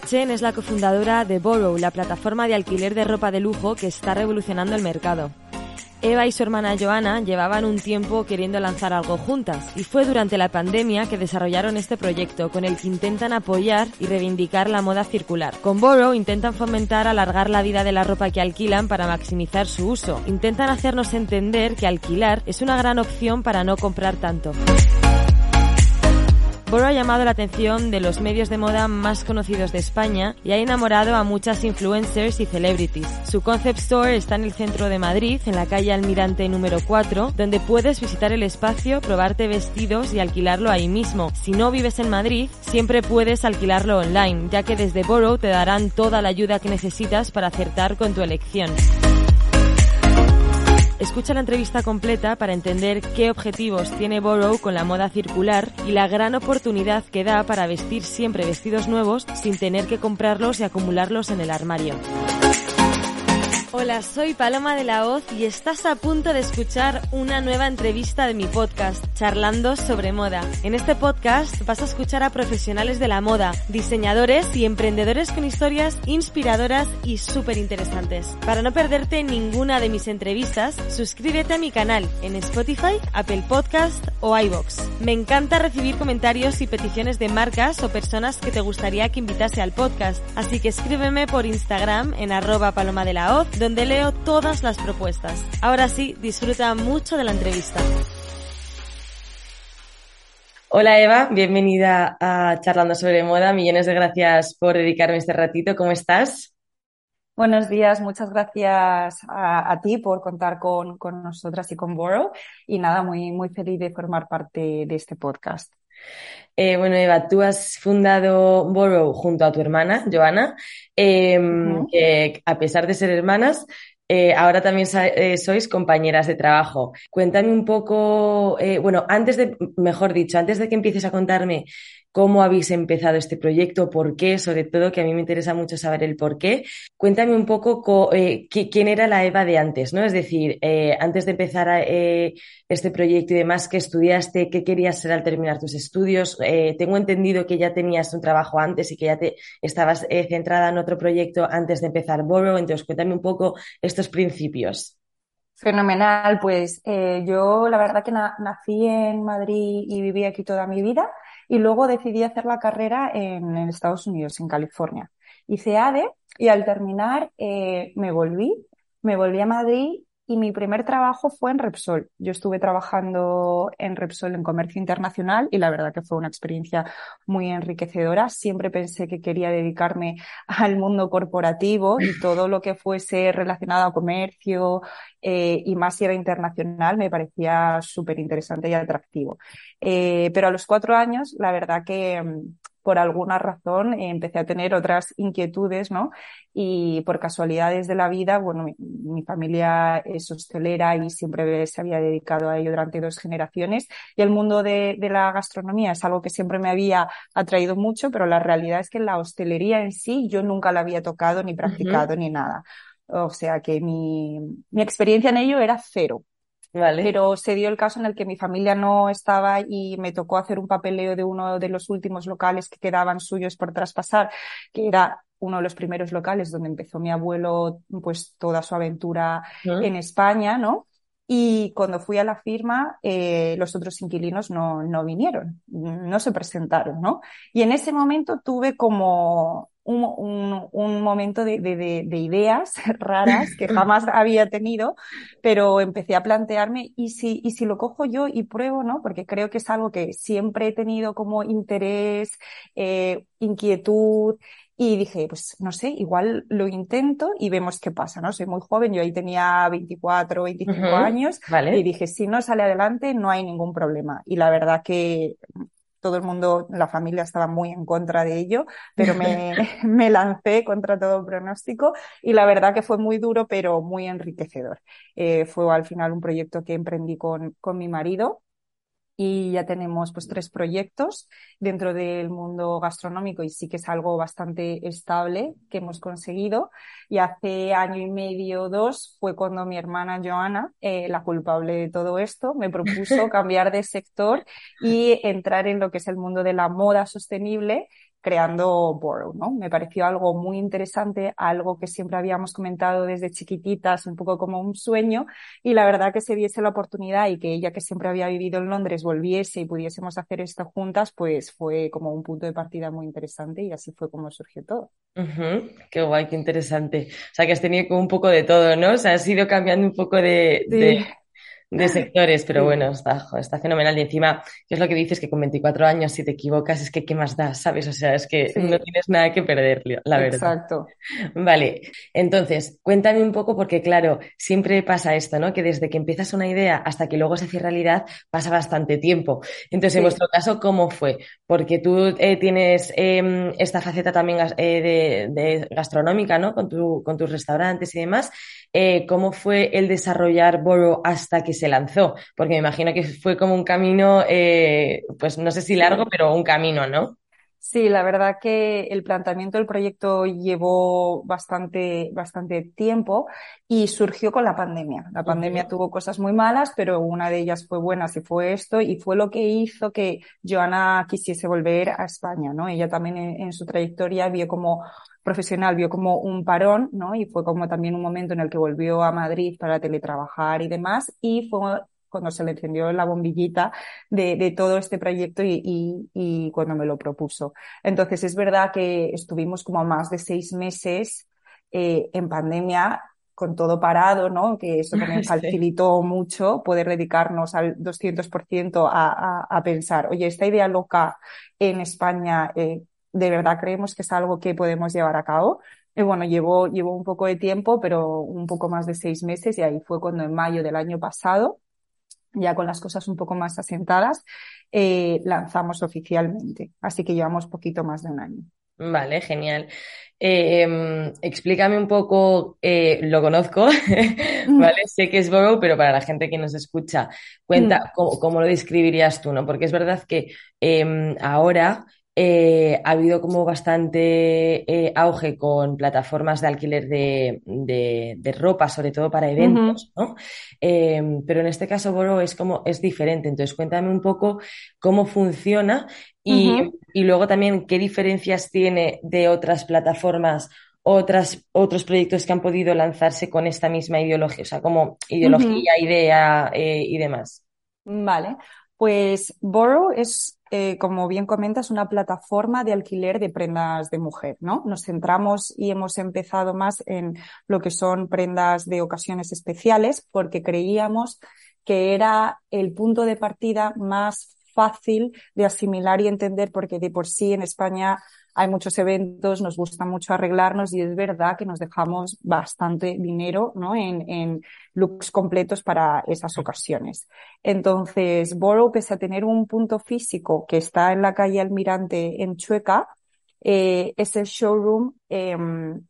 Chen es la cofundadora de Borrow, la plataforma de alquiler de ropa de lujo que está revolucionando el mercado. Eva y su hermana Joana llevaban un tiempo queriendo lanzar algo juntas y fue durante la pandemia que desarrollaron este proyecto con el que intentan apoyar y reivindicar la moda circular. Con Borrow intentan fomentar alargar la vida de la ropa que alquilan para maximizar su uso. Intentan hacernos entender que alquilar es una gran opción para no comprar tanto. Boro ha llamado la atención de los medios de moda más conocidos de España y ha enamorado a muchas influencers y celebrities. Su concept store está en el centro de Madrid, en la calle Almirante número 4, donde puedes visitar el espacio, probarte vestidos y alquilarlo ahí mismo. Si no vives en Madrid, siempre puedes alquilarlo online, ya que desde Boro te darán toda la ayuda que necesitas para acertar con tu elección. Escucha la entrevista completa para entender qué objetivos tiene Borrow con la moda circular y la gran oportunidad que da para vestir siempre vestidos nuevos sin tener que comprarlos y acumularlos en el armario. Hola, soy Paloma de la Hoz y estás a punto de escuchar una nueva entrevista de mi podcast, Charlando sobre Moda. En este podcast vas a escuchar a profesionales de la moda, diseñadores y emprendedores con historias inspiradoras y súper interesantes. Para no perderte ninguna de mis entrevistas, suscríbete a mi canal en Spotify, Apple Podcast o iBox. Me encanta recibir comentarios y peticiones de marcas o personas que te gustaría que invitase al podcast, así que escríbeme por Instagram en arroba paloma de la Hoz donde leo todas las propuestas. Ahora sí, disfruta mucho de la entrevista. Hola Eva, bienvenida a Charlando sobre Moda. Millones de gracias por dedicarme este ratito. ¿Cómo estás? Buenos días, muchas gracias a, a ti por contar con, con, nosotras y con Borrow. Y nada, muy, muy feliz de formar parte de este podcast. Eh, bueno, Eva, tú has fundado Borrow junto a tu hermana, Joana, eh, uh -huh. que a pesar de ser hermanas, eh, ahora también eh, sois compañeras de trabajo. Cuéntame un poco, bueno, antes de, mejor dicho, antes de que empieces a contarme cómo habéis empezado este proyecto, por qué, sobre todo, que a mí me interesa mucho saber el por qué. Cuéntame un poco eh, quién era la Eva de antes, ¿no? Es decir, eh, antes de empezar eh, este proyecto y demás, ¿qué estudiaste? ¿Qué querías ser al terminar tus estudios? Tengo entendido que ya tenías un trabajo antes y que ya te estabas centrada en otro proyecto antes de empezar Borrow. Entonces, cuéntame un poco estos principios. Fenomenal, pues yo la verdad que na nací en Madrid y viví aquí toda mi vida y luego decidí hacer la carrera en, en Estados Unidos, en California. Hice ADE y al terminar eh, me volví, me volví a Madrid y mi primer trabajo fue en Repsol. Yo estuve trabajando en Repsol en comercio internacional y la verdad que fue una experiencia muy enriquecedora. Siempre pensé que quería dedicarme al mundo corporativo y todo lo que fuese relacionado a comercio eh, y más si era internacional me parecía súper interesante y atractivo. Eh, pero a los cuatro años, la verdad que por alguna razón eh, empecé a tener otras inquietudes, ¿no? Y por casualidades de la vida, bueno, mi, mi, familia es hostelera y siempre se había dedicado a ello durante dos generaciones. Y el mundo de, de la gastronomía es algo que siempre me había atraído mucho, pero la realidad es que la hostelería en sí yo nunca la había tocado ni practicado uh -huh. ni nada. O sea que mi, mi experiencia en ello era cero. Vale. Pero se dio el caso en el que mi familia no estaba y me tocó hacer un papeleo de uno de los últimos locales que quedaban suyos por traspasar, que era uno de los primeros locales donde empezó mi abuelo pues toda su aventura en España, ¿no? Y cuando fui a la firma, eh, los otros inquilinos no, no vinieron, no se presentaron, ¿no? Y en ese momento tuve como un, un, un momento de, de, de, ideas raras que jamás había tenido, pero empecé a plantearme, ¿y si, y si lo cojo yo y pruebo, no? Porque creo que es algo que siempre he tenido como interés, eh, inquietud, y dije, pues no sé, igual lo intento y vemos qué pasa, ¿no? Soy muy joven, yo ahí tenía 24, 25 años y dije, si no sale adelante, no hay ningún problema. Y la verdad que todo el mundo, la familia estaba muy en contra de ello, pero me, me lancé contra todo pronóstico y la verdad que fue muy duro, pero muy enriquecedor. Eh, fue al final un proyecto que emprendí con, con mi marido y ya tenemos pues tres proyectos dentro del mundo gastronómico y sí que es algo bastante estable que hemos conseguido. Y hace año y medio, dos, fue cuando mi hermana Joana, eh, la culpable de todo esto, me propuso cambiar de sector y entrar en lo que es el mundo de la moda sostenible creando Borrow, ¿no? Me pareció algo muy interesante, algo que siempre habíamos comentado desde chiquititas, un poco como un sueño, y la verdad que se diese la oportunidad y que ella que siempre había vivido en Londres volviese y pudiésemos hacer esto juntas, pues fue como un punto de partida muy interesante y así fue como surgió todo. Qué guay, qué interesante. O sea, que has tenido como un poco de todo, ¿no? O sea, has ido cambiando un poco de, de de sectores, pero bueno, está, está fenomenal. Y encima, ¿qué es lo que dices? Que con 24 años, si te equivocas, es que ¿qué más da? ¿Sabes? O sea, es que no tienes nada que perder, la verdad. Exacto. Vale, entonces, cuéntame un poco, porque claro, siempre pasa esto, ¿no? Que desde que empiezas una idea hasta que luego se hace realidad, pasa bastante tiempo. Entonces, en vuestro caso, ¿cómo fue? Porque tú eh, tienes em, esta faceta también eh, de, gastronómica, ¿no? Con, tu, con tus restaurantes y demás. Eh, ¿Cómo fue el desarrollar Boro hasta que se lanzó, porque me imagino que fue como un camino, eh, pues no sé si largo, pero un camino, ¿no? Sí, la verdad que el planteamiento del proyecto llevó bastante, bastante tiempo y surgió con la pandemia. La pandemia tuvo cosas muy malas, pero una de ellas fue buena, si fue esto, y fue lo que hizo que Joana quisiese volver a España, ¿no? Ella también en, su trayectoria vio como profesional, vio como un parón, ¿no? Y fue como también un momento en el que volvió a Madrid para teletrabajar y demás, y fue cuando se le encendió la bombillita de, de todo este proyecto y, y, y, cuando me lo propuso. Entonces es verdad que estuvimos como más de seis meses eh, en pandemia con todo parado, ¿no? Que eso también facilitó mucho poder dedicarnos al 200% a, a, a, pensar, oye, esta idea loca en España, eh, ¿de verdad creemos que es algo que podemos llevar a cabo? Y bueno, llevó, llevó un poco de tiempo, pero un poco más de seis meses y ahí fue cuando en mayo del año pasado ya con las cosas un poco más asentadas, eh, lanzamos oficialmente. Así que llevamos poquito más de un año. Vale, genial. Eh, explícame un poco, eh, lo conozco, ¿vale? sé que es Borough, pero para la gente que nos escucha, cuenta mm. cómo, cómo, lo describirías tú, ¿no? Porque es verdad que em, ahora eh, ha habido como bastante eh, auge con plataformas de alquiler de, de, ropa, sobre todo para eventos, ¿no? Em, pero en este caso, Boro, es como, es diferente. Entonces, cuéntame un poco cómo funciona y, y luego también qué diferencias tiene de otras plataformas otras, otros proyectos que han podido lanzarse con esta misma ideología, o sea, como ideología, idea eh, y demás. Vale, pues Borrow es eh, como bien comentas, una plataforma de alquiler de prendas de mujer, ¿no? Nos centramos y hemos empezado más en lo que son prendas de ocasiones especiales porque creíamos que era el punto de partida más fácil de asimilar y entender porque de por sí en España hay muchos eventos, nos gusta mucho arreglarnos y es verdad que nos dejamos bastante dinero ¿no? en, en looks completos para esas ocasiones. Entonces, Borrow, pese a tener un punto físico que está en la calle Almirante en Chueca, eh, ese showroom eh,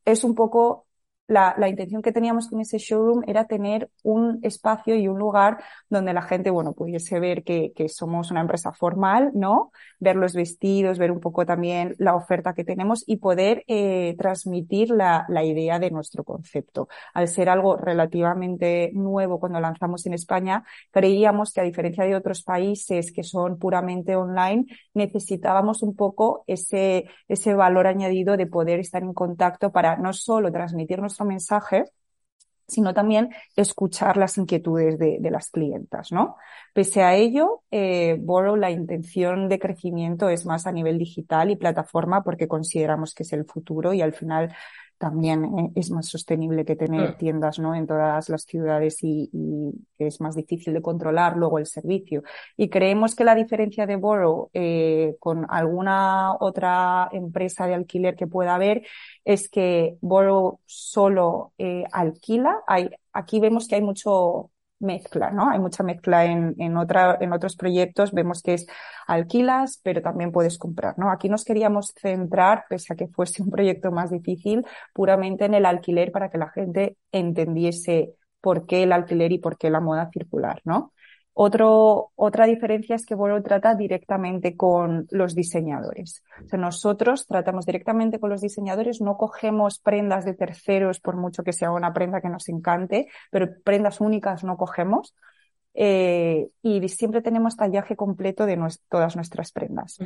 es un poco la, la, intención que teníamos con ese showroom era tener un espacio y un lugar donde la gente, bueno, pudiese ver que, que somos una empresa formal, ¿no? Ver los vestidos, ver un poco también la oferta que tenemos y poder eh, transmitir la, la idea de nuestro concepto. Al ser algo relativamente nuevo cuando lanzamos en España, creíamos que a diferencia de otros países que son puramente online, necesitábamos un poco ese, ese valor añadido de poder estar en contacto para no solo transmitir mensaje, sino también escuchar las inquietudes de, las clientas, ¿no? Pese a ello, eh, Borrow, la intención de crecimiento es más a nivel digital y plataforma porque consideramos que es el futuro y al final también eh, es más sostenible que tener mm. tiendas ¿no? en todas las ciudades y, es más difícil de controlar luego el servicio. Y creemos que la diferencia de Borrow eh, con alguna otra empresa de alquiler que pueda haber es que Borrow solo eh, alquila. Hay, aquí vemos que hay mucho mezcla, ¿no? Hay mucha mezcla en, en, otra, en otros proyectos, vemos que es alquilas, pero también puedes comprar, ¿no? Aquí nos queríamos centrar, pese a que fuese un proyecto más difícil, puramente en el alquiler para que la gente entendiese por qué el alquiler y por qué la moda circular, ¿no? Otro, otra diferencia es que Bolo trata directamente con los diseñadores. O sea, nosotros tratamos directamente con los diseñadores, no cogemos prendas de terceros por mucho que sea una prenda que nos encante, pero prendas únicas no cogemos. Eh, y siempre tenemos tallaje completo de todas nuestras prendas.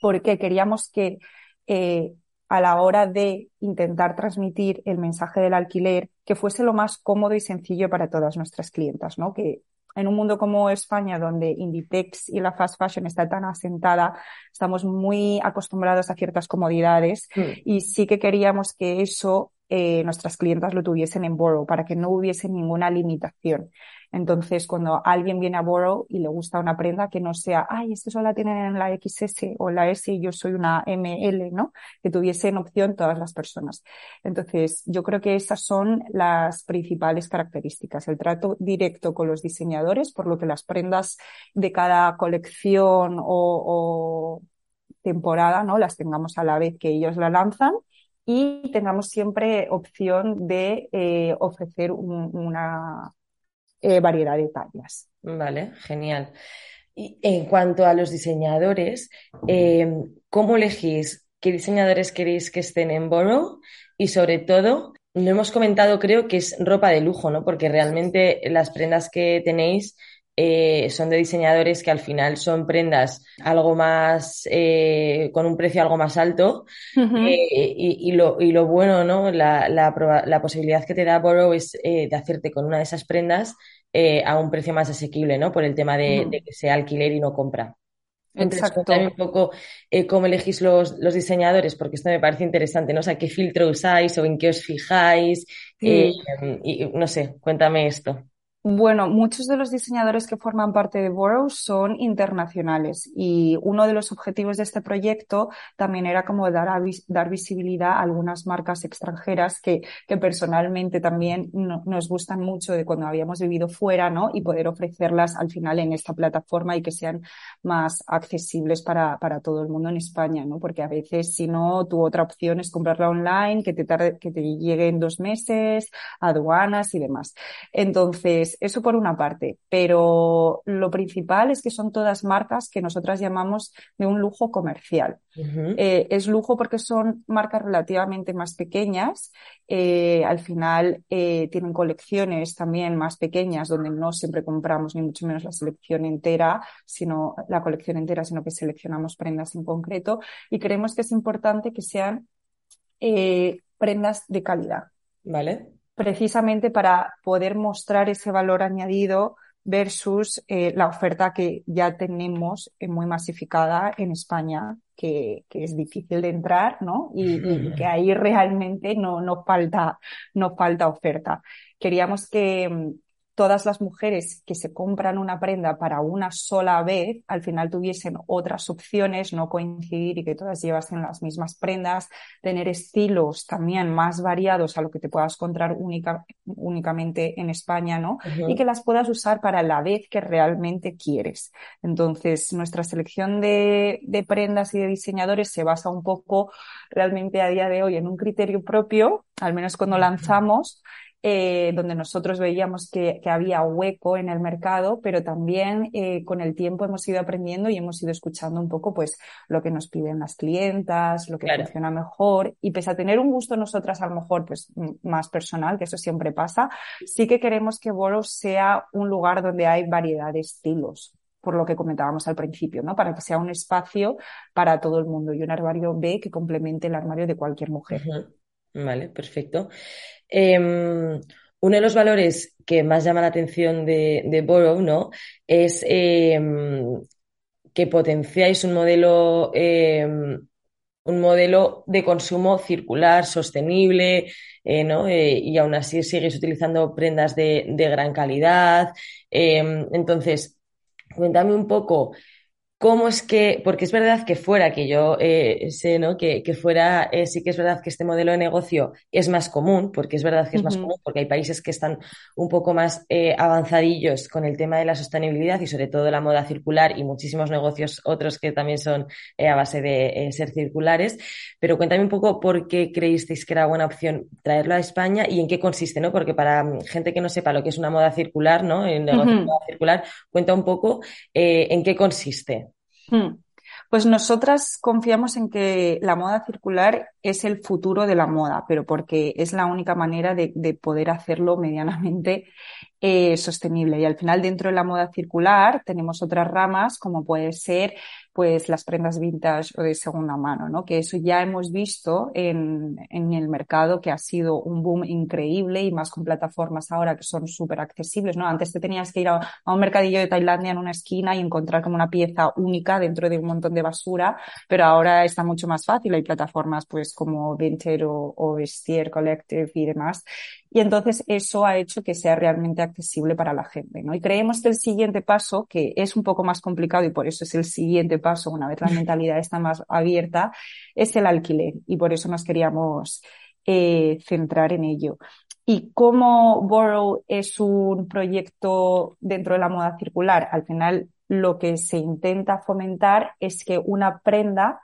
Porque queríamos que eh, a la hora de intentar transmitir el mensaje del alquiler, que fuese lo más cómodo y sencillo para todas nuestras clientas, ¿no? Que en un mundo como España, donde Inditex y la fast fashion está tan asentada, estamos muy acostumbrados a ciertas comodidades mm. y sí que queríamos que eso eh, nuestras clientas lo tuviesen en Borrow para que no hubiese ninguna limitación. Entonces, cuando alguien viene a Borrow y le gusta una prenda, que no sea, ay, esto solo la tienen en la XS o la S y yo soy una ML, ¿no? Que tuviesen opción todas las personas. Entonces, yo creo que esas son las principales características. El trato directo con los diseñadores, por lo que las prendas de cada colección o, temporada, ¿no? Las tengamos a la vez que ellos la lanzan y tengamos siempre opción de eh, ofrecer una eh, variedad de tallas. Vale, genial. Y en cuanto a los diseñadores, eh, ¿cómo elegís qué diseñadores queréis que estén en Borough? Y sobre todo, no hemos comentado, creo que es ropa de lujo, ¿no? Porque realmente las prendas que tenéis eh, son de diseñadores que al final son prendas algo más, eh, con un precio algo más alto. Eh, y, lo, y, lo, bueno, ¿no? La, la, posibilidad que te da Borrow es de hacerte con una de esas prendas a un precio más asequible, ¿no? Por el tema de, que sea alquiler y no compra. Entonces, un poco cómo elegís los, los, diseñadores, porque esto me parece interesante, ¿no? O sea, qué filtro usáis o en qué os fijáis. y no sé, cuéntame esto. Bueno, muchos de los diseñadores que forman parte de Borrow son internacionales y uno de los objetivos de este proyecto también era como dar, dar visibilidad a algunas marcas extranjeras que, que personalmente también nos gustan mucho de cuando habíamos vivido fuera, ¿no? Y poder ofrecerlas al final en esta plataforma y que sean más accesibles para, para todo el mundo en España, ¿no? Porque a veces si no, tu otra opción es comprarla online, que te tarde, que te llegue en dos meses, aduanas y demás. Entonces, eso por una parte, pero lo principal es que son todas marcas que nosotras llamamos de un lujo comercial. Eh, es lujo porque son marcas relativamente más pequeñas. Eh, al final eh, tienen colecciones también más pequeñas donde no siempre compramos ni mucho menos la selección entera, sino la colección entera, sino que seleccionamos prendas en concreto y creemos que es importante que sean prendas de calidad. Vale precisamente para poder mostrar ese valor añadido versus eh, la oferta que ya tenemos eh, muy masificada en España, que, que, es difícil de entrar, ¿no? Y, que ahí realmente no, no falta, no falta oferta. Queríamos que, todas las mujeres que se compran una prenda para una sola vez, al final tuviesen otras opciones, no coincidir y que todas llevasen las mismas prendas, tener estilos también más variados a lo que te puedas encontrar única, únicamente en España, ¿no? Y que las puedas usar para la vez que realmente quieres. Entonces, nuestra selección de, de prendas y de diseñadores se basa un poco realmente a día de hoy en un criterio propio, al menos cuando lanzamos, eh, donde nosotros veíamos que, que, había hueco en el mercado, pero también eh, con el tiempo hemos ido aprendiendo y hemos ido escuchando un poco pues lo que nos piden las clientas, lo que funciona mejor y pese a tener un gusto nosotras a lo mejor pues más personal, que eso siempre pasa, sí que queremos que Boros sea un lugar donde hay variedad de estilos por lo que comentábamos al principio, ¿no? Para que sea un espacio para todo el mundo y un armario B que complemente el armario de cualquier mujer. Vale, perfecto. Em, uno de los valores que más llama la atención de, de Borrow, ¿no? Es em, que potenciáis un modelo, em, un modelo de consumo circular, sostenible, eh, ¿no? Eh, y aún así sigues utilizando prendas de, de gran calidad. Entonces, cuéntame un poco ¿Cómo es que, porque es verdad que fuera, que yo eh, sé, ¿no? Que, que fuera, eh, sí que es verdad que este modelo de negocio es más común, porque es verdad que es más común, porque hay países que están un poco más eh, avanzadillos con el tema de la sostenibilidad y sobre todo la moda circular y muchísimos negocios otros que también son a base de ser circulares. Pero cuéntame un poco por qué creísteis que era buena opción traerlo a España y en qué consiste, ¿no? Porque para mm, gente que no sepa lo que es una moda circular, ¿no? El negocio de moda circular, cuenta un poco en qué consiste. Hmm. Pues nosotras confiamos en que la moda circular es el futuro de la moda, pero porque es la única manera de, poder hacerlo medianamente eh, sostenible. Y al final, dentro de la moda circular, tenemos otras ramas, como puede ser pues las prendas vintage o de segunda mano, ¿no? Que eso ya hemos visto en, en el mercado que ha sido un boom increíble y más con plataformas ahora que son súper accesibles, ¿no? Antes te tenías que ir a, un mercadillo de Tailandia en una esquina y encontrar como una pieza única dentro de un montón de basura, pero ahora está mucho más fácil. Hay plataformas pues como Vinted o, o Vestier Collective y demás y entonces eso ha hecho que sea realmente accesible para la gente, ¿no? Y creemos que el siguiente paso, que es un poco más complicado y por eso es el siguiente paso, una vez la mentalidad está más abierta, es el alquiler. Y por eso nos queríamos eh, centrar en ello. Y cómo Borrow es un proyecto dentro de la moda circular, al final lo que se intenta fomentar es que una prenda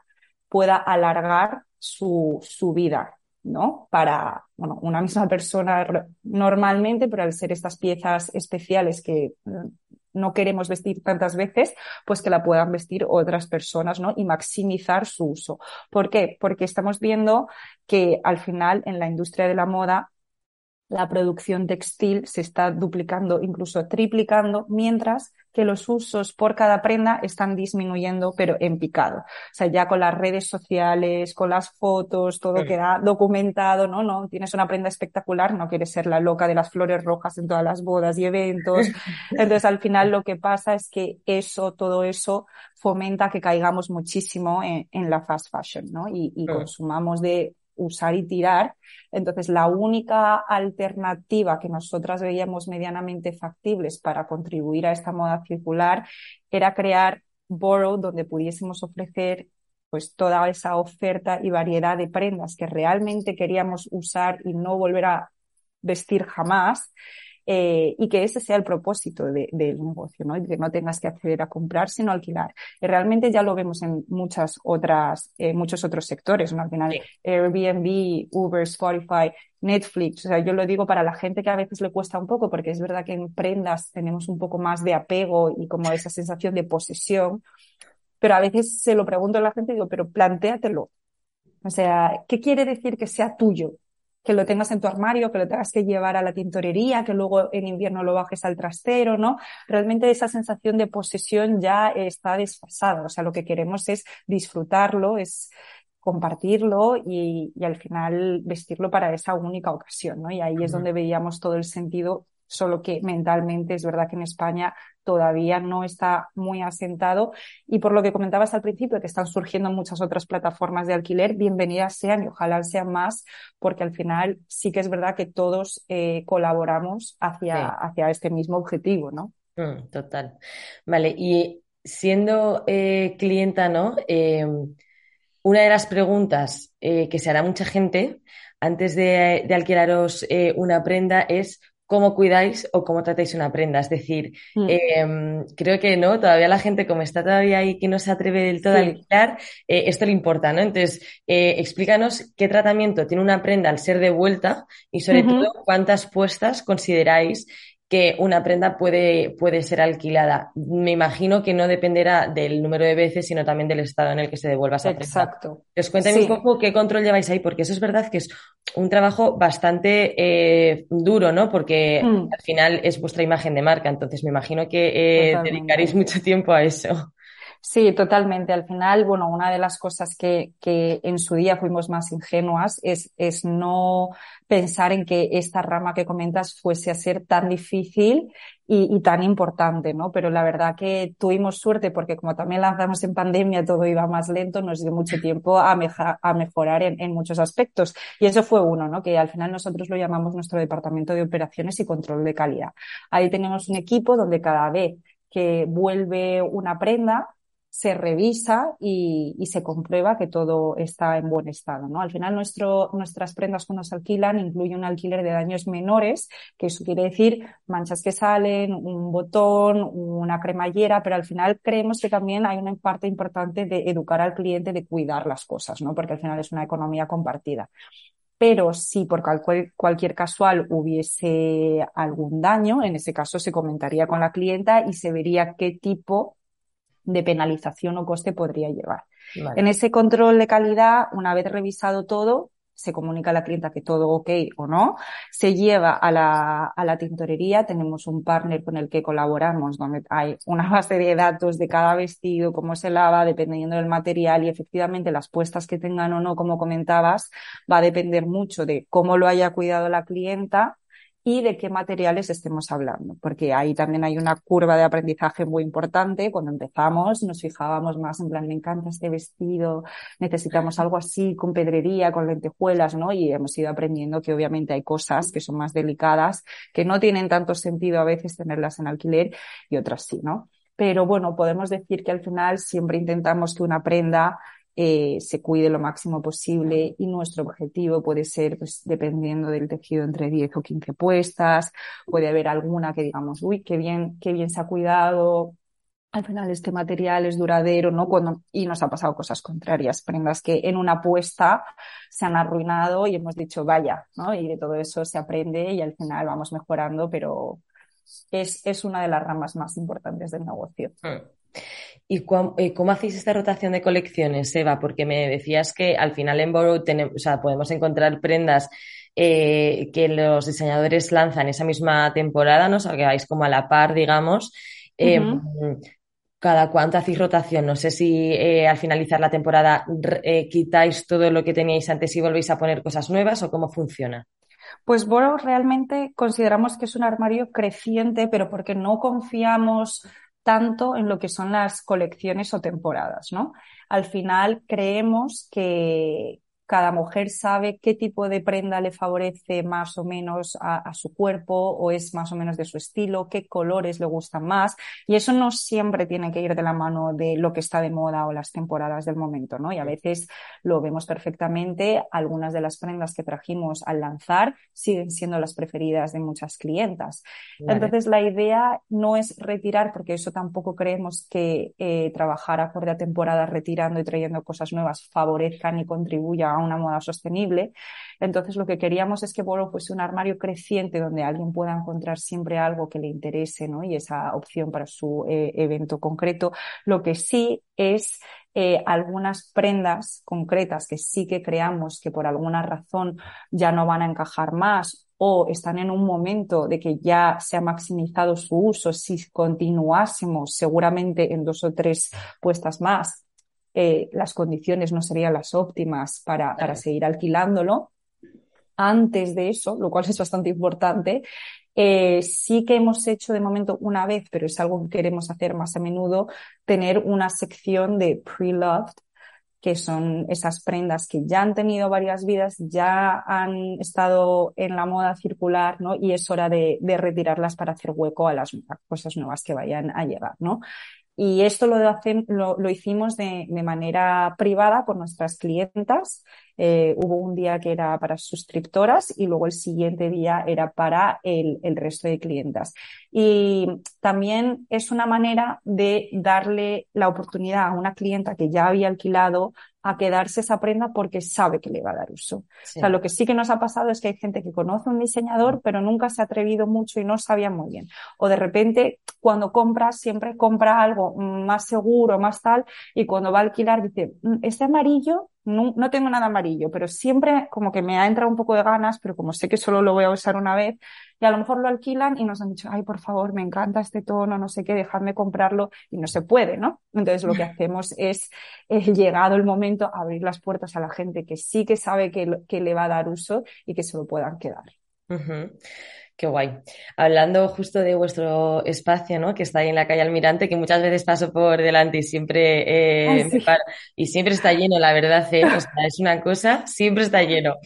pueda alargar su, su vida. ¿No? Para, bueno, una misma persona normalmente, pero al ser estas piezas especiales que mm, no queremos vestir tantas veces, pues que la puedan vestir otras personas, ¿no? Y maximizar su uso. ¿Por qué? Porque estamos viendo que al final en la industria de la moda la producción textil se está duplicando, incluso triplicando, mientras que los usos por cada prenda están disminuyendo, pero en picado. O sea, ya con las redes sociales, con las fotos, todo queda documentado, ¿no? No, tienes una prenda espectacular, no quieres ser la loca de las flores rojas en todas las bodas y eventos. Entonces, al final lo que pasa es que eso, todo eso fomenta que caigamos muchísimo en, la fast fashion, ¿no? Y, y consumamos de usar y tirar. Entonces, la única alternativa que nosotras veíamos medianamente factibles para contribuir a esta moda circular era crear Borrow, donde pudiésemos ofrecer pues toda esa oferta y variedad de prendas que realmente queríamos usar y no volver a vestir jamás eh, y que ese sea el propósito del negocio, ¿no? que no tengas que acceder a comprar, sino alquilar. Y realmente ya lo vemos en muchas otras, eh, muchos otros sectores, ¿no? Al final, Airbnb, Uber, Spotify, Netflix. O sea, yo lo digo para la gente que a veces le cuesta un poco, porque es verdad que en prendas tenemos un poco más de apego y como esa sensación de posesión. Pero a veces se lo pregunto a la gente y digo, pero plantéatelo. O sea, ¿qué quiere decir que sea tuyo? Que lo tengas en tu armario, que lo tengas que llevar a la tintorería, que luego en invierno lo bajes al trastero, ¿no? Realmente esa sensación de posesión ya está desfasada. O sea, lo que queremos es disfrutarlo, es compartirlo y, y al final vestirlo para esa única ocasión, ¿no? Y ahí es donde veíamos todo el sentido solo que mentalmente es verdad que en España todavía no está muy asentado y por lo que comentabas al principio que están surgiendo muchas otras plataformas de alquiler, bienvenidas sean y ojalá sean más porque al final sí que es verdad que todos eh, colaboramos hacia, hacia este mismo objetivo, ¿no? Mm, total. Vale, y siendo eh, clienta, ¿no? Em, una de las preguntas eh, que se hará mucha gente antes de, de alquilaros una prenda es cómo cuidáis o cómo tratáis una prenda. Es decir, mm. em, creo que no, todavía la gente, como está todavía ahí que no se atreve del todo a alquilar, eh, esto le importa, ¿no? Entonces, eh, explícanos qué tratamiento tiene una prenda al ser devuelta y sobre todo cuántas puestas consideráis que una prenda puede, puede ser alquilada. Me imagino que no dependerá del número de veces, sino también del estado en el que se devuelva esa prenda. Exacto. Os cuéntame un poco qué control lleváis ahí, porque eso es verdad que es un trabajo bastante eh, duro, ¿no? Porque mm. al final es vuestra imagen de marca, entonces me imagino que eh, dedicaréis mucho tiempo a eso. Sí, totalmente. Al final, bueno, una de las cosas que, que en su día fuimos más ingenuas es, es no pensar en que esta rama que comentas fuese a ser tan difícil y, tan importante, ¿no? Pero la verdad que tuvimos suerte porque como también lanzamos en pandemia, todo iba más lento, nos dio mucho tiempo a, a mejorar en, en, muchos aspectos. Y eso fue uno, ¿no? Que al final nosotros lo llamamos nuestro departamento de operaciones y control de calidad. Ahí tenemos un equipo donde cada vez que vuelve una prenda, se revisa y, y, se comprueba que todo está en buen estado. ¿no? Al final, nuestro, nuestras prendas cuando se alquilan incluye un alquiler de daños menores, que eso quiere decir manchas que salen, un botón, una cremallera, pero al final creemos que también hay una parte importante de educar al cliente de cuidar las cosas, ¿no? porque al final es una economía compartida pero si por cualquier, casual hubiese algún daño, en ese caso se comentaría con la clienta y se vería qué tipo de penalización o coste podría llevar. Vale. En ese control de calidad, una vez revisado todo, se comunica a la clienta que todo ok o no, se lleva a la, a la tintorería, tenemos un partner con el que colaboramos, donde hay una base de datos de cada vestido, cómo se lava, dependiendo del material y efectivamente las puestas que tengan o no, como comentabas, va a depender mucho de cómo lo haya cuidado la clienta y de qué materiales estemos hablando, porque ahí también hay una curva de aprendizaje muy importante. Cuando empezamos nos fijábamos más en plan, me encanta este vestido, necesitamos algo así, con pedrería, con lentejuelas, ¿no? Y hemos ido aprendiendo que obviamente hay cosas que son más delicadas, que no tienen tanto sentido a veces tenerlas en alquiler y otras sí, ¿no? Pero bueno, podemos decir que al final siempre intentamos que una prenda eh, se cuide lo máximo posible y nuestro objetivo puede ser, pues, dependiendo del tejido, entre 10 o 15 puestas. Puede haber alguna que digamos, uy, qué bien, qué bien se ha cuidado. Al final este material es duradero, ¿no? Cuando, y nos ha pasado cosas contrarias, prendas que en una puesta se han arruinado y hemos dicho, vaya, ¿no? Y de todo eso se aprende y al final vamos mejorando, pero es, es una de las ramas más importantes del negocio. ¿Y cómo, eh, cómo, hacéis esta rotación de colecciones, Eva? Porque me decías que al final en Borrow tenemos, o sea, podemos encontrar prendas eh, que los diseñadores lanzan esa misma temporada, ¿no? O sea, que vais como a la par, digamos. Eh, uh -huh. ¿Cada cuánto hacéis rotación? No sé si eh, al finalizar la temporada quitáis todo lo que teníais antes y volvéis a poner cosas nuevas o cómo funciona. Pues Borrow realmente consideramos que es un armario creciente, pero porque no confiamos tanto en lo que son las colecciones o temporadas, ¿no? Al final creemos que, cada mujer sabe qué tipo de prenda le favorece más o menos a, a, su cuerpo o es más o menos de su estilo, qué colores le gustan más. Y eso no siempre tiene que ir de la mano de lo que está de moda o las temporadas del momento, ¿no? Y a veces lo vemos perfectamente. Algunas de las prendas que trajimos al lanzar siguen siendo las preferidas de muchas clientas. Vale. Entonces la idea no es retirar, porque eso tampoco creemos que eh, trabajar acorde a temporada retirando y trayendo cosas nuevas favorezcan y contribuya a una moda sostenible. Entonces lo que queríamos es que Bolo fuese un armario creciente donde alguien pueda encontrar siempre algo que le interese, ¿no? Y esa opción para su eh, evento concreto. Lo que sí es eh, algunas prendas concretas que sí que creamos que por alguna razón ya no van a encajar más o están en un momento de que ya se ha maximizado su uso, si continuásemos seguramente en dos o tres puestas más, eh, las condiciones no serían las óptimas para, para seguir alquilándolo. Antes de eso, lo cual es bastante importante, eh, sí que hemos hecho de momento una vez, pero es algo que queremos hacer más a menudo, tener una sección de pre-loved, que son esas prendas que ya han tenido varias vidas, ya han estado en la moda circular, ¿no? Y es hora de, de retirarlas para hacer hueco a las cosas nuevas que vayan a llegar, ¿no? Y esto lo, lo, lo hicimos de, de, manera privada con nuestras clientas. Eh, hubo un día que era para suscriptoras y luego el siguiente día era para el, el resto de clientas. Y también es una manera de darle la oportunidad a una clienta que ya había alquilado a quedarse esa prenda porque sabe que le va a dar uso. Sí. O sea, lo que sí que nos ha pasado es que hay gente que conoce un diseñador, pero nunca se ha atrevido mucho y no sabía muy bien. O de repente, cuando compra, siempre compra algo más seguro, más tal, y cuando va a alquilar dice, este amarillo no, no, tengo nada amarillo, pero siempre como que me ha entrado un poco de ganas, pero como sé que solo lo voy a usar una vez, y a lo mejor lo alquilan y nos han dicho, ay, por favor, me encanta este tono, no sé qué, dejadme comprarlo, y no se puede, ¿no? Entonces lo que hacemos es, llegado el momento, abrir las puertas a la gente que sí que sabe que, que le va a dar uso y que se lo puedan quedar. Qué guay. Hablando justo de vuestro espacio, ¿no? Que está ahí en la calle Almirante, que muchas veces paso por delante y siempre eh, y siempre está lleno, la verdad, ¿eh? o sea, es una cosa, siempre está lleno.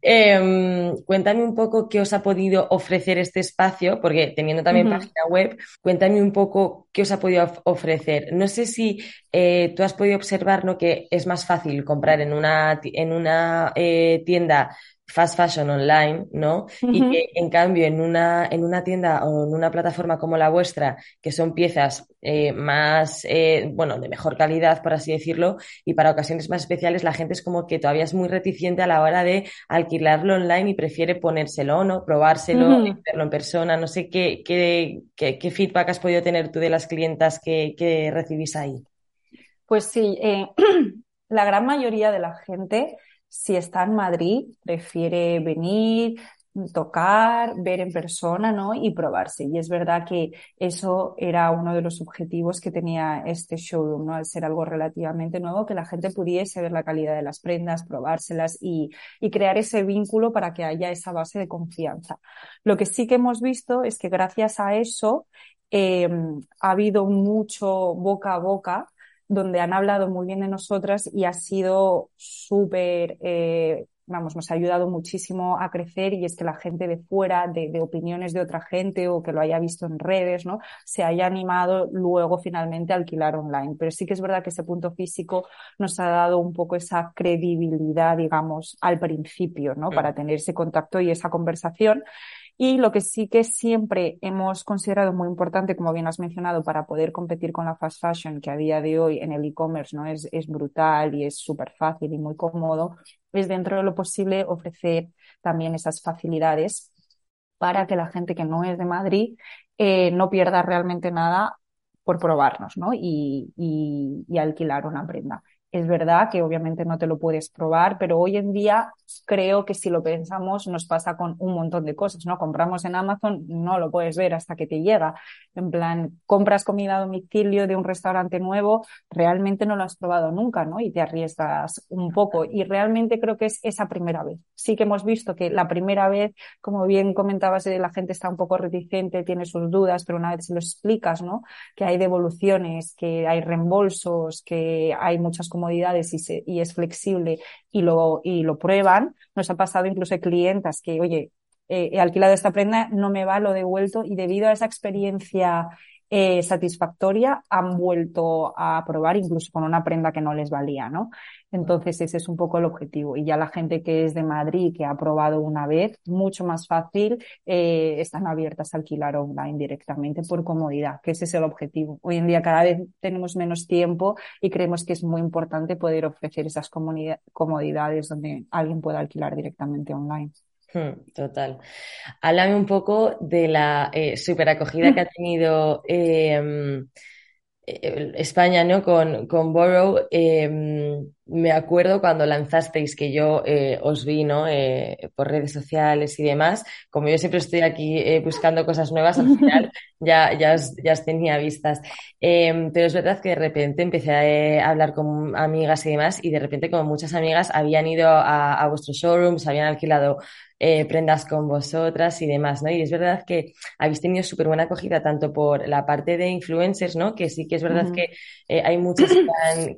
Em, cuéntame un poco qué os ha podido ofrecer este espacio, porque teniendo también página web, cuéntame un poco qué os ha podido ofrecer. No sé si eh, tú has podido observar, ¿no? Que es más fácil comprar en una en una tienda fast fashion online, ¿no? Y que en cambio en una, en una tienda o en una plataforma como la vuestra, que son piezas eh, más, eh, bueno, de mejor calidad, por así decirlo, y para ocasiones más especiales, la gente es como que todavía es muy reticente a la hora de alquilarlo online y prefiere ponérselo, ¿no? Probárselo, verlo en persona. No sé qué, qué, qué, feedback has podido tener tú de las clientas que, que recibís ahí. Pues sí, eh, la gran mayoría de la gente si está en Madrid, prefiere venir, tocar, ver en persona, ¿no? Y probarse. Y es verdad que eso era uno de los objetivos que tenía este showroom, ¿no? Al ser algo relativamente nuevo, que la gente pudiese ver la calidad de las prendas, probárselas y, y crear ese vínculo para que haya esa base de confianza. Lo que sí que hemos visto es que gracias a eso eh, ha habido mucho boca a boca donde han hablado muy bien de nosotras y ha sido súper, eh, vamos, nos ha ayudado muchísimo a crecer y es que la gente de fuera, de, de, opiniones de otra gente o que lo haya visto en redes, ¿no? Se haya animado luego finalmente a alquilar online. Pero sí que es verdad que ese punto físico nos ha dado un poco esa credibilidad, digamos, al principio, ¿no? Para tener ese contacto y esa conversación. Y lo que sí que siempre hemos considerado muy importante, como bien has mencionado, para poder competir con la fast fashion, que a día de hoy en el e-commerce no es, brutal y es súper fácil y muy cómodo, es dentro de lo posible ofrecer también esas facilidades para que la gente que no es de Madrid eh, no pierda realmente nada por probarnos ¿no? y alquilar una prenda. Es verdad que obviamente no te lo puedes probar, pero hoy en día creo que si lo pensamos nos pasa con un montón de cosas, ¿no? Compramos en Amazon, no lo puedes ver hasta que te llega. En plan, compras comida a domicilio de un restaurante nuevo, realmente no lo has probado nunca, ¿no? Y te arriesgas un poco. Y realmente creo que es esa primera vez. Sí que hemos visto que la primera vez, como bien comentabas, eh, la gente está un poco reticente, tiene sus dudas, pero una vez se lo explicas, ¿no? Que hay devoluciones, que hay reembolsos, que hay muchas comodidades y, es flexible y lo, y lo prueban. Nos ha pasado incluso clientas que, oye, he alquilado esta prenda, no me va, lo devuelto y debido a esa experiencia eh, satisfactoria han vuelto a probar incluso con una prenda que no les valía, ¿no? Entonces ese es un poco el objetivo. Y ya la gente que es de Madrid, que ha probado una vez, mucho más fácil, eh, están abiertas a alquilar online directamente por comodidad, que ese es el objetivo. Hoy en día cada vez tenemos menos tiempo y creemos que es muy importante poder ofrecer esas comodidades donde alguien pueda alquilar directamente online. Hmm, total. Háblame un poco de la eh, super acogida que ha tenido em, eh, España, ¿no? Con, con Borrow. Em, me acuerdo cuando lanzasteis que yo eh, os vi, ¿no? por redes sociales y demás. Como yo siempre estoy aquí buscando cosas nuevas, al final ya, ya, os, ya os tenía vistas. Em, pero es verdad que de repente empecé a hablar con amigas y demás, y de repente, como muchas amigas, habían ido a, a vuestros showrooms, habían alquilado eh, prendas con vosotras y demás, ¿no? Y es verdad que habéis tenido súper buena acogida tanto por la parte de influencers, ¿no? Que sí que es verdad que eh, hay muchas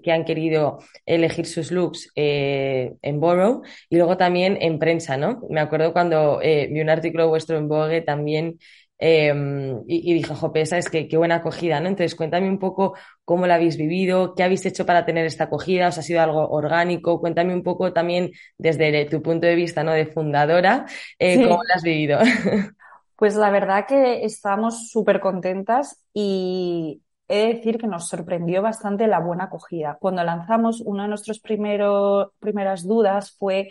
que han, querido elegir sus looks eh, en Borrow y luego también en prensa, ¿no? Me acuerdo cuando vi un artículo vuestro en Vogue también Em, y, y, dije, jope, esa es que qué buena acogida, ¿no? Entonces, cuéntame un poco cómo la habéis vivido, qué habéis hecho para tener esta acogida, os ha sido algo orgánico, cuéntame un poco también desde tu punto de vista, ¿no? De fundadora, eh, cómo la has vivido. Pues la verdad que estamos súper contentas y he de decir que nos sorprendió bastante la buena acogida. Cuando lanzamos, una de nuestras primeras dudas fue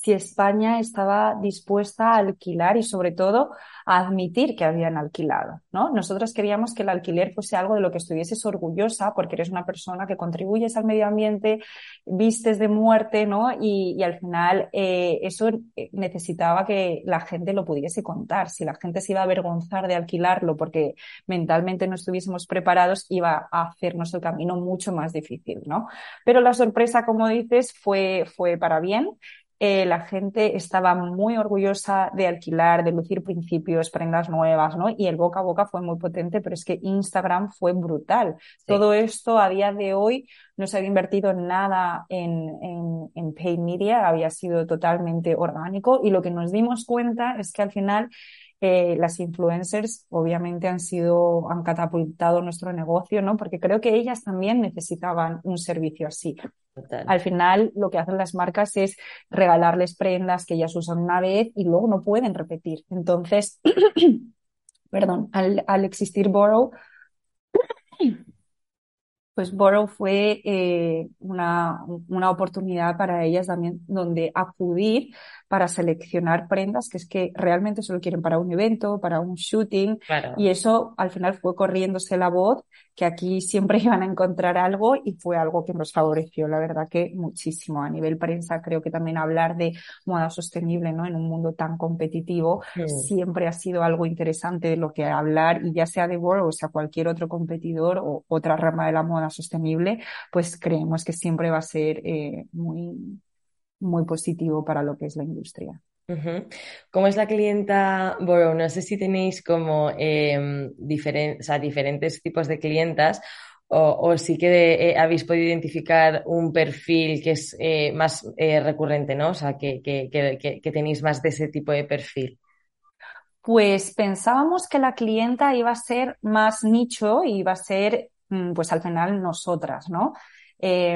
si España estaba dispuesta a alquilar y sobre todo a admitir que habían alquilado, ¿no? Nosotros queríamos que el alquiler fuese algo de lo que estuvieses orgullosa porque eres una persona que contribuyes al medio ambiente, vistes de muerte, ¿no? Y, al final eh, eso eh, necesitaba que la gente lo pudiese contar. Si la gente se iba a avergonzar de alquilarlo porque mentalmente no estuviésemos preparados, iba a hacernos el camino mucho más difícil, ¿no? Pero la sorpresa, como dices, fue, fue para bien. Eh, la gente estaba muy orgullosa de alquilar, de lucir principios, prendas nuevas, ¿no? Y el boca a boca fue muy potente, pero es que Instagram fue brutal. Todo esto a día de hoy no se había invertido nada en, en, en paid media, había sido totalmente orgánico y lo que nos dimos cuenta es que al final eh, las influencers obviamente han sido, han catapultado nuestro negocio, ¿no? Porque creo que ellas también necesitaban un servicio así. Al final, lo que hacen las marcas es regalarles prendas que ellas usan una vez y luego no pueden repetir. Entonces, perdón, al, al existir Borrow, pues Borrow fue eh, una, una, oportunidad para ellas también donde acudir para seleccionar prendas que es que realmente solo quieren para un evento, para un shooting. Y eso al final fue corriéndose la voz que aquí siempre iban a encontrar algo y fue algo que nos favoreció, la verdad que muchísimo. A nivel prensa creo que también hablar de moda sostenible, ¿no? En un mundo tan competitivo siempre ha sido algo interesante de lo que hablar y ya sea de World o sea cualquier otro competidor o otra rama de la moda sostenible, pues creemos que siempre va a ser eh, muy muy positivo para lo que es la industria. ¿Cómo es la clienta Borough? No sé si tenéis como eh, diferentes tipos de clientas o, sí que eh, habéis podido identificar un perfil que es eh, más eh, recurrente, ¿no? O sea, que, que, que, tenéis más de ese tipo de perfil. Pues pensábamos que la clienta iba a ser más nicho y iba a ser, mm, pues al final nosotras, ¿no?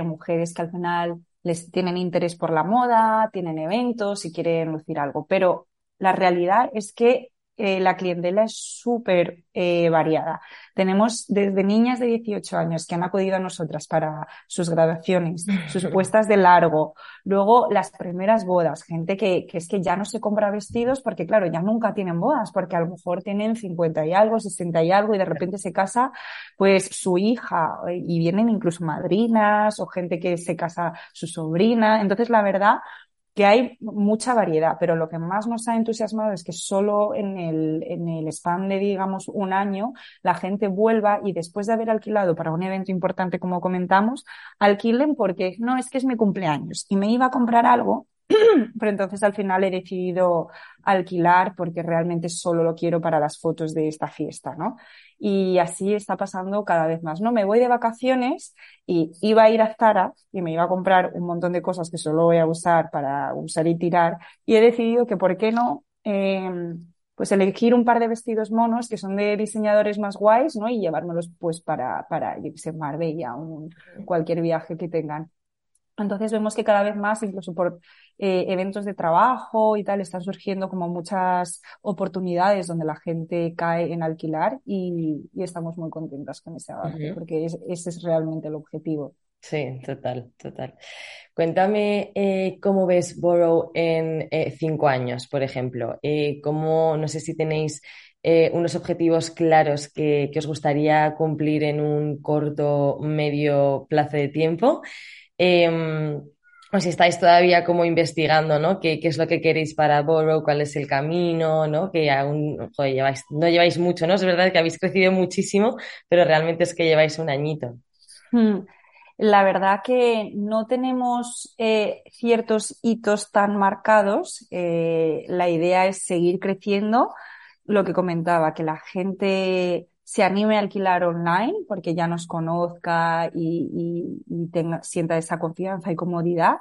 mujeres que al final les tienen interés por la moda, tienen eventos y quieren lucir algo. Pero la realidad es que eh, la clientela es súper eh, variada. Tenemos desde niñas de 18 años que han acudido a nosotras para sus graduaciones, sus puestas de largo, luego las primeras bodas, gente que, que, es que ya no se compra vestidos porque claro, ya nunca tienen bodas, porque a lo mejor tienen 50 y algo, 60 y algo y de repente se casa pues su hija y vienen incluso madrinas o gente que se casa su sobrina. Entonces la verdad que hay mucha variedad, pero lo que más nos ha entusiasmado es que solo en el, en el span de, digamos, un año, la gente vuelva y después de haber alquilado para un evento importante, como comentamos, alquilen porque no, es que es mi cumpleaños y me iba a comprar algo pero entonces al final he decidido alquilar porque realmente solo lo quiero para las fotos de esta fiesta, ¿no? Y así está pasando cada vez más, ¿no? Me voy de vacaciones y iba a ir a Zara y me iba a comprar un montón de cosas que solo voy a usar para usar y tirar y he decidido que por qué no eh, pues elegir un par de vestidos monos que son de diseñadores más guays, ¿no? Y llevármelos pues para, para irse Marbella, un, cualquier viaje que tengan. Entonces vemos que cada vez más, incluso por eh, eventos de trabajo y tal, están surgiendo como muchas oportunidades donde la gente cae en alquilar y, estamos muy contentas con ese avance, porque ese es realmente el objetivo. Sí, total, total. Cuéntame eh, cómo ves Borrow en eh, cinco años, por ejemplo. cómo, no sé si tenéis unos objetivos claros que, que, os gustaría cumplir en un corto, medio plazo de tiempo. Em, o si estáis todavía como investigando, ¿no? ¿Qué, es lo que queréis para Borough? ¿Cuál es el camino? ¿no? Que aún, lleváis, no lleváis mucho, ¿no? Es verdad que habéis crecido muchísimo, pero realmente es que lleváis un añito. Hmm. La verdad que no tenemos eh, ciertos hitos tan marcados. Eh, la idea es seguir creciendo. Lo que comentaba, que la gente se anime a alquilar online porque ya nos conozca y, tenga, sienta esa confianza y comodidad.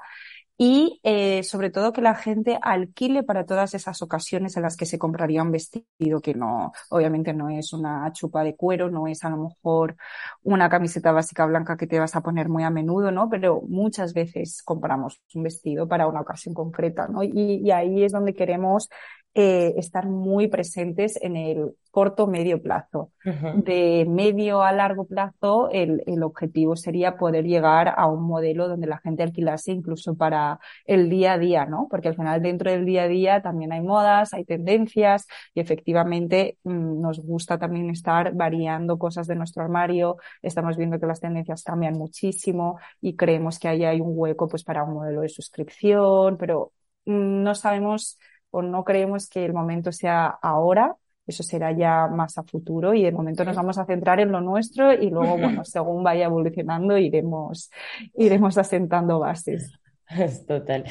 Y eh, sobre todo que la gente alquile para todas esas ocasiones en las que se compraría un vestido que no, obviamente no es una chupa de cuero, no es a lo mejor una camiseta básica blanca que te vas a poner muy a menudo, ¿no? Pero muchas veces compramos un vestido para una ocasión concreta, ¿no? Y, y ahí es donde queremos eh, estar muy presentes en el corto medio plazo. De medio a largo plazo, el, el, objetivo sería poder llegar a un modelo donde la gente alquilase incluso para el día a día, ¿no? Porque al final dentro del día a día también hay modas, hay tendencias y efectivamente mm, nos gusta también estar variando cosas de nuestro armario. Estamos viendo que las tendencias cambian muchísimo y creemos que ahí hay un hueco pues para un modelo de suscripción, pero mm, no sabemos o no creemos que el momento sea ahora, eso será ya más a futuro y de momento nos vamos a centrar en lo nuestro y luego, bueno, según vaya evolucionando iremos, iremos asentando bases. Es total.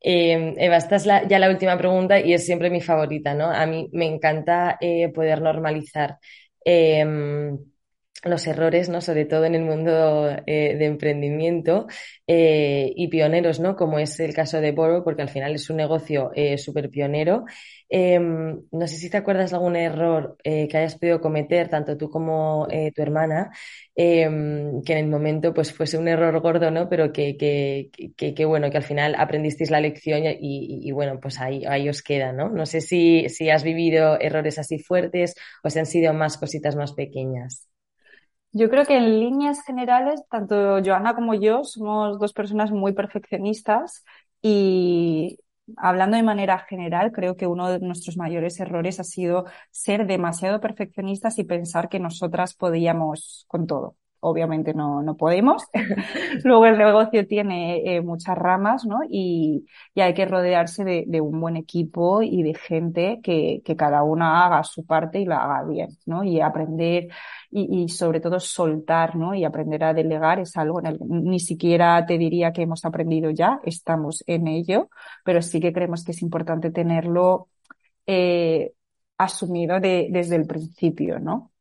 Eh, Eva, esta es ya la última pregunta y es siempre mi favorita, ¿no? A mí me encanta eh, poder normalizar em, los errores, ¿no? Sobre todo en el mundo eh, de emprendimiento eh, y pioneros, ¿no? Como es el caso de Boro, porque al final es un negocio eh, súper pionero. Em, no sé si te acuerdas de algún error que hayas podido cometer, tanto tú como tu hermana, em, que en el momento pues fuese un error gordo, ¿no? Pero que, que, que, bueno, que al final aprendisteis la lección y, bueno, pues ahí, ahí os queda, ¿no? No sé si, si has vivido errores así fuertes o si han sido más cositas más pequeñas. Yo creo que en líneas generales, tanto Joana como yo somos dos personas muy perfeccionistas y hablando de manera general, creo que uno de nuestros mayores errores ha sido ser demasiado perfeccionistas y pensar que nosotras podíamos con todo obviamente no, no podemos. Luego el negocio tiene eh, muchas ramas, ¿no? Y, y, hay que rodearse de, de, un buen equipo y de gente que, que, cada una haga su parte y la haga bien, ¿no? Y aprender y, y, sobre todo soltar, ¿no? Y aprender a delegar es algo en el ni siquiera te diría que hemos aprendido ya, estamos en ello, pero sí que creemos que es importante tenerlo eh, asumido de, desde el principio, ¿no?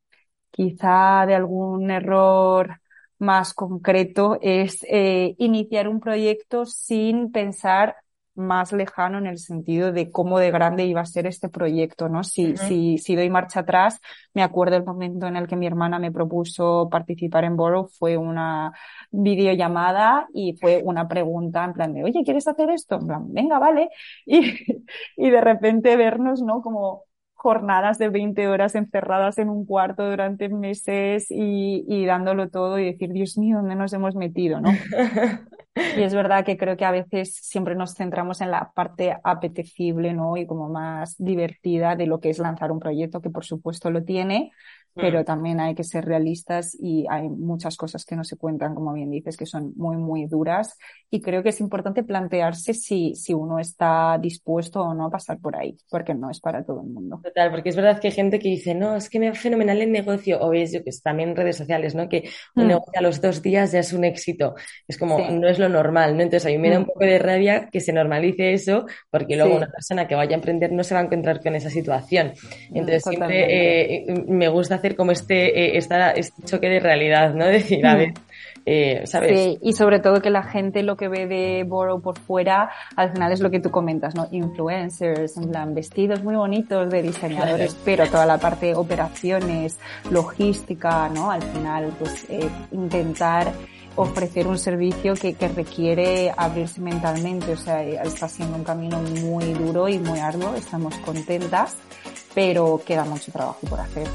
Quizá de algún error más concreto es eh, iniciar un proyecto sin pensar más lejano en el sentido de cómo de grande iba a ser este proyecto, ¿no? Si, si, si doy marcha atrás, me acuerdo el momento en el que mi hermana me propuso participar en Borrow, fue una videollamada y fue una pregunta en plan de, oye, ¿quieres hacer esto? En plan, venga, vale. Y, y de repente vernos, ¿no? Como jornadas de 20 horas encerradas en un cuarto durante meses y, y dándolo todo y decir, Dios mío, ¿dónde nos hemos metido? ¿no? y es verdad que creo que a veces siempre nos centramos en la parte apetecible ¿no? y como más divertida de lo que es lanzar un proyecto, que por supuesto lo tiene, pero mm. también hay que ser realistas y hay muchas cosas que no se cuentan, como bien dices, que son muy, muy duras. Y creo que es importante plantearse si, si uno está dispuesto o no a pasar por ahí, porque no es para todo el mundo. Total, porque es verdad que hay gente que dice, no, es que me va fenomenal el negocio, o es yo que también en redes sociales, ¿no? Que un mm. negocio a los dos días ya es un éxito. Es como, no es lo normal, ¿no? Entonces a mí me da un mm. poco de rabia que se normalice eso, porque luego una persona que vaya a emprender no se va a encontrar con esa situación. Entonces siempre eh, me gusta hacer como este, eh, este choque de realidad, ¿no? Decir, a ver, eh, ¿sabes? Sí, y sobre todo que la gente lo que ve de Borrow por fuera, al final es lo que tú comentas, ¿no? Influencers, en plan, vestidos muy bonitos de diseñadores, pero toda la parte de operaciones, logística, ¿no? Al final, pues, eh, intentar ofrecer un servicio que, que, requiere abrirse mentalmente, o sea, está siendo un camino muy duro y muy arduo, estamos contentas, pero queda mucho trabajo por hacer.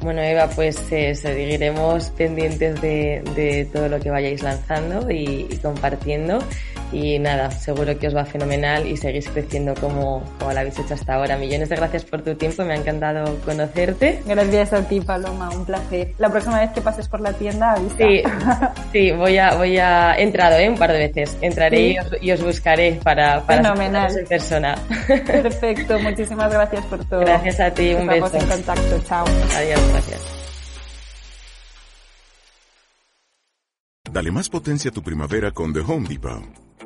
Bueno, Eva, pues eh, seguiremos pendientes de, todo lo que vayáis lanzando y compartiendo. Y nada, seguro que os va fenomenal y seguís creciendo como, como lo habéis hecho hasta ahora. Millones de gracias por tu tiempo, me ha encantado conocerte. Gracias a ti, Paloma, un placer. La próxima vez que pases por la tienda, avisa. Sí, sí, voy a, voy a, he entrado ¿eh? un par de veces, entraré y, os, buscaré para, para Fenomenal. en persona. Perfecto, muchísimas gracias por todo. Gracias a ti, un Estamos beso. en contacto, chao. Adiós, gracias. Dale más potencia a tu primavera con The Home Depot.